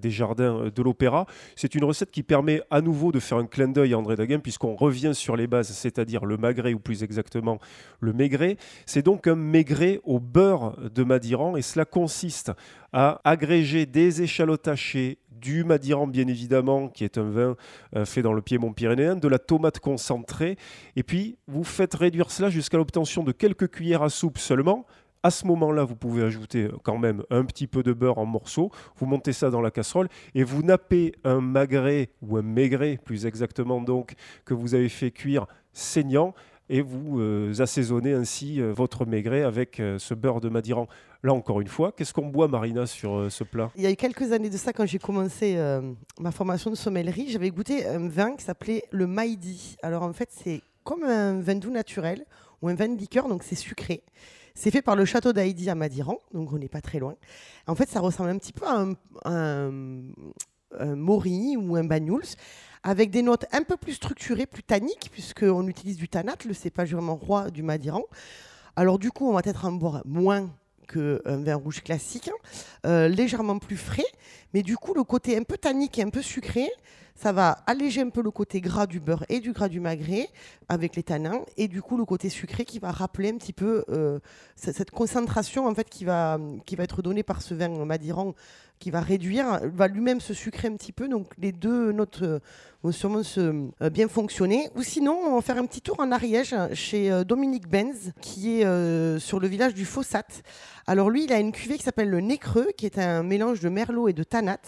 des jardins euh, de l'Opéra. C'est une recette qui permet à nouveau de faire un clin d'œil à André Daguin, puisqu'on revient sur les bases, c'est-à-dire le magret, ou plus exactement le maigret. C'est donc un maigret au beurre de Madiran, et cela consiste à agréger des échalotes hachées, du Madiran bien évidemment, qui est un vin euh, fait dans le Piémont pyrénéen, de la tomate concentrée, et puis vous faites réduire cela jusqu'à l'obtention de quelques cuillères à soupe seulement. À ce moment-là, vous pouvez ajouter euh, quand même un petit peu de beurre en morceaux, vous montez ça dans la casserole et vous nappez un magret ou un maigret, plus exactement donc, que vous avez fait cuire saignant et vous euh, assaisonnez ainsi votre maigret avec ce beurre de Madiran. Là, encore une fois, qu'est-ce qu'on boit, Marina, sur euh, ce plat? Il y a eu quelques années de ça, quand j'ai commencé euh, ma formation de sommellerie, j'avais goûté un vin qui s'appelait le Maïdi. Alors, en fait, c'est comme un vin doux naturel ou un vin de liqueur, donc c'est sucré. C'est fait par le château d'Haïdi à Madiran, donc on n'est pas très loin. En fait, ça ressemble un petit peu à un, Mori ou un Banyuls, avec des notes un peu plus structurées, plus tanniques, puisqu'on utilise du tanat, le cépage vraiment roi du Madiran. Alors du coup, on va peut-être en boire moins qu'un vin rouge classique, euh, légèrement plus frais, mais du coup le côté un peu tannique et un peu sucré, ça va alléger un peu le côté gras du beurre et du gras du magret avec les tanins, et du coup le côté sucré qui va rappeler un petit peu euh, cette concentration en fait qui va, être donnée par ce vin Madiran qui va réduire, va lui-même se sucrer un petit peu. Donc les deux notes euh, vont sûrement se, euh, bien fonctionner. Ou sinon, on va faire un petit tour en Ariège chez euh, Dominique Benz, qui est sur le village du Fossat. Alors lui, il a une cuvée qui s'appelle le Nécreux, qui est un mélange de merlot et de tanat.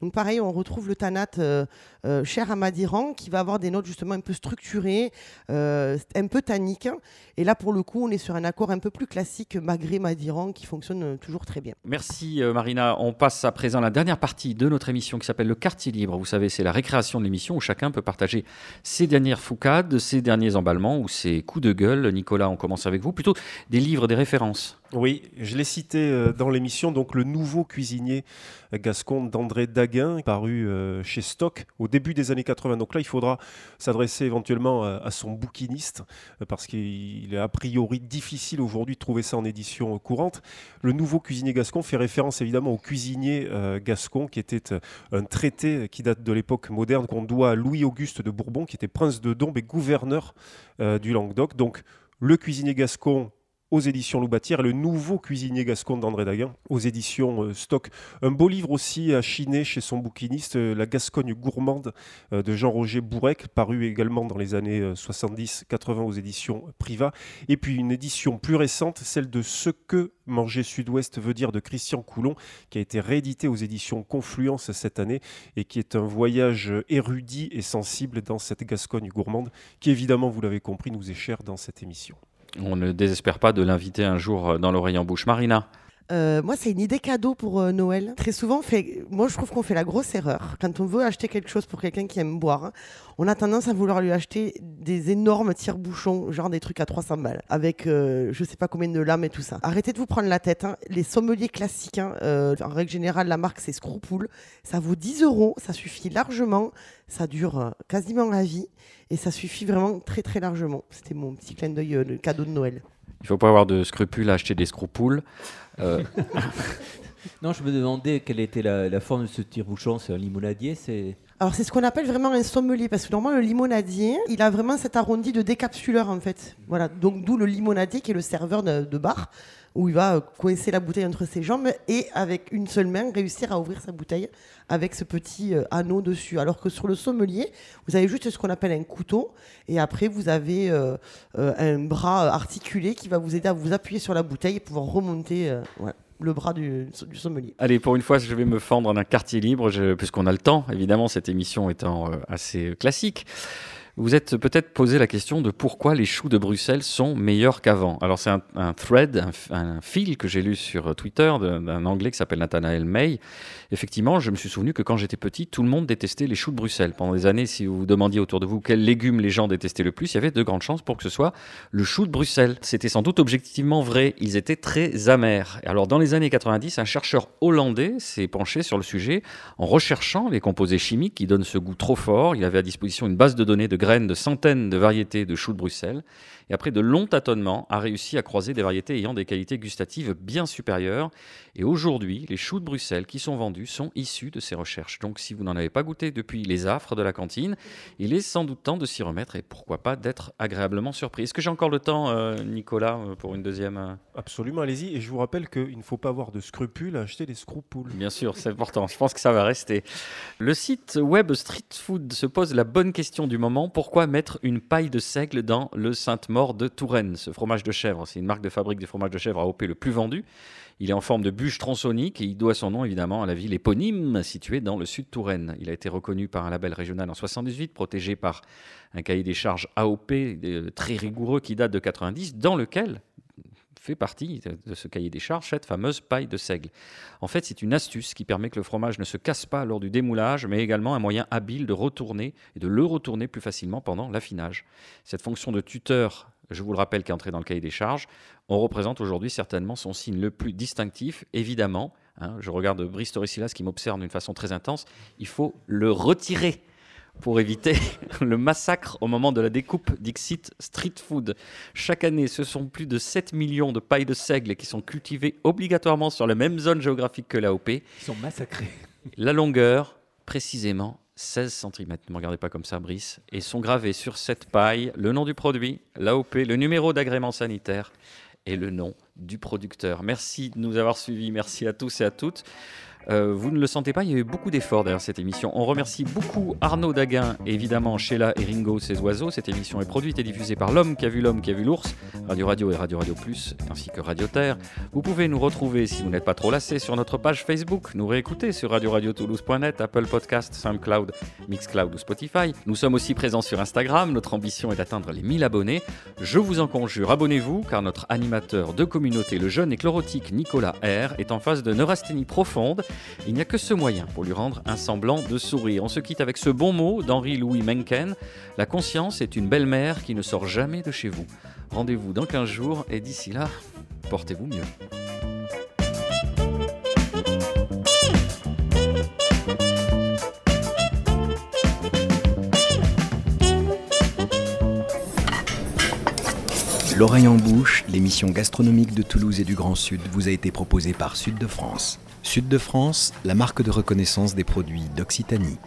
Donc pareil, on retrouve le tanat cher à Madiran, qui va avoir des notes justement un peu structurées, un peu tanniques. Et là, pour le coup, on est sur un accord un peu plus classique, Maghré Madiran, qui fonctionne toujours très bien. Merci Marina. On passe après présent la dernière partie de notre émission qui s'appelle le quartier libre. Vous savez, c'est la récréation de l'émission où chacun peut partager ses dernières foucades, ses derniers emballements ou ses coups de gueule. Nicolas, on commence avec vous. Plutôt des livres, des références. Oui, je l'ai cité euh, dans l'émission, donc le nouveau cuisinier gascon d'André Daguin, paru euh, chez Stock au début des années 80. Donc là, il faudra s'adresser éventuellement à, son bouquiniste, euh, parce qu'il est a priori difficile aujourd'hui de trouver ça en édition courante. Le nouveau cuisinier gascon fait référence évidemment au cuisinier gascon, qui était un traité qui date de l'époque moderne, qu'on doit à Louis-Auguste de Bourbon, qui était prince de Dombes et gouverneur du Languedoc. Donc le cuisinier gascon aux éditions Loubatière le nouveau cuisinier gascon d'André Daguin aux éditions euh, Stock. Un beau livre aussi à chiner chez son bouquiniste, euh, La Gascogne gourmande euh, de Jean-Roger Bourrec, paru également dans les années 70-80 aux éditions Priva. Et puis une édition plus récente, celle de Ce que manger Sud-Ouest veut dire de Christian Coulon, qui a été réédité aux éditions Confluence cette année et qui est un voyage érudit et sensible dans cette Gascogne gourmande qui évidemment, vous l'avez compris, nous est chère dans cette émission. On ne désespère pas de l'inviter un jour euh, dans l'oreille en bouche. Marina euh, moi, c'est une idée cadeau pour euh, Noël. Très souvent, fait, moi, je trouve qu'on fait la grosse erreur. Quand on veut acheter quelque chose pour quelqu'un qui aime boire, hein, on a tendance à vouloir lui acheter des énormes tire-bouchons, genre des trucs à 300 balles, avec je sais pas combien de lames et tout ça. Arrêtez de vous prendre la tête. Hein. Les sommeliers classiques, hein, en règle générale, la marque, c'est Screwpool. Ça vaut 10 euros, ça suffit largement. Ça dure quasiment la vie. Et ça suffit vraiment très très largement. C'était mon petit clin d'œil, euh, le cadeau de Noël. Il faut pas avoir de scrupules à acheter des scrupules. Euh, non, je me demandais quelle était la, forme de ce tire-bouchon. C'est un limonadier c'est... Alors c'est ce qu'on appelle vraiment un sommelier parce que normalement le limonadier, il a vraiment cet arrondi de décapsuleur en fait. Voilà, donc d'où le limonadier qui est le serveur de bar où il va coincer la bouteille entre ses jambes et avec une seule main réussir à ouvrir sa bouteille avec ce petit euh, anneau dessus. Alors que sur le sommelier, vous avez juste ce qu'on appelle un couteau et après vous avez euh, euh, un bras articulé qui va vous aider à vous appuyer sur la bouteille et pouvoir remonter le bras du, sommelier. Allez, pour une fois, je vais me fendre d'un quartier libre, puisqu'on a le temps, évidemment, cette émission étant assez classique. Vous êtes peut-être posé la question de pourquoi les choux de Bruxelles sont meilleurs qu'avant. Alors c'est un, thread, un, fil que j'ai lu sur Twitter d'un Anglais qui s'appelle Nathanael May. Effectivement, je me suis souvenu que quand j'étais petit, tout le monde détestait les choux de Bruxelles. Pendant des années, si vous vous demandiez autour de vous quels légumes les gens détestaient le plus, il y avait de grandes chances pour que ce soit le chou de Bruxelles. C'était sans doute objectivement vrai. Ils étaient très amers. Alors dans les années 90, un chercheur hollandais s'est penché sur le sujet en recherchant les composés chimiques qui donnent ce goût trop fort. Il avait à disposition une base de données de graines de centaines de variétés de choux de Bruxelles et après de longs tâtonnements, a réussi à croiser des variétés ayant des qualités gustatives bien supérieures. Et aujourd'hui, les choux de Bruxelles qui sont vendus sont issus de ces recherches. Donc si vous n'en avez pas goûté depuis les affres de la cantine, il est sans doute temps de s'y remettre et pourquoi pas d'être agréablement surpris. Est-ce que j'ai encore le temps, euh, Nicolas, euh, pour une deuxième euh Absolument, allez-y. Et je vous rappelle qu'il ne faut pas avoir de scrupules à acheter des scrupules. Bien sûr, c'est important. Je pense que ça va rester. Le site web Street Food se pose la bonne question du moment. Pourquoi mettre une paille de seigle dans le Sainte-Mort de Touraine. Ce fromage de chèvre, c'est une marque de fabrique de fromage de chèvre AOP le plus vendu. Il est en forme de bûche tronçonique et il doit son nom évidemment à la ville éponyme située dans le sud Touraine. Il a été reconnu par un label régional en 78, protégé par un cahier des charges AOP euh, très rigoureux qui date de 90, dans lequel fait partie de ce cahier des charges, cette fameuse paille de seigle. En fait, c'est une astuce qui permet que le fromage ne se casse pas lors du démoulage, mais également un moyen habile de retourner et de le retourner plus facilement pendant l'affinage. Cette fonction de tuteur, je vous le rappelle, qui est entrée dans le cahier des charges, on représente aujourd'hui certainement son signe le plus distinctif, évidemment. Hein, je regarde Brice Torricilas qui m'observe d'une façon très intense. Il faut le retirer pour éviter le massacre au moment de la découpe d'Ixit Street Food. Chaque année, ce sont plus de 7 millions de pailles de seigle qui sont cultivées obligatoirement sur la même zone géographique que l'AOP. Ils sont massacrés. La longueur, précisément, 16 cm. Ne me regardez pas comme ça, Brice. Et sont gravés sur cette paille le nom du produit, l'AOP, le numéro d'agrément sanitaire et le nom du producteur. Merci de nous avoir suivis. Merci à tous et à toutes. Euh, vous ne le sentez pas, il y a eu beaucoup d'efforts derrière cette émission. On remercie beaucoup Arnaud Daguin et évidemment Sheila et Ringo, ses oiseaux. Cette émission est produite et diffusée par l'homme qui a vu l'homme qui a vu l'ours, Radio Radio et Radio Radio Plus, ainsi que Radio Terre. Vous pouvez nous retrouver si vous n'êtes pas trop lassé sur notre page Facebook, nous réécouter sur Radio Radio Toulouse.net, Apple Podcast, SoundCloud, Mixcloud ou Spotify. Nous sommes aussi présents sur Instagram. Notre ambition est d'atteindre les 1000 abonnés. Je vous en conjure, abonnez-vous car notre animateur de communauté, le jeune éclorotique Nicolas R, est en phase de neurasthénie profonde il n'y a que ce moyen pour lui rendre un semblant de sourire. On se quitte avec ce bon mot d'Henri-Louis Mencken La conscience est une belle-mère qui ne sort jamais de chez vous. Rendez-vous dans 15 jours et d'ici là, portez-vous mieux. L'oreille en bouche, l'émission gastronomique de Toulouse et du Grand Sud vous a été proposée par Sud de France. Sud de France, la marque de reconnaissance des produits d'Occitanie.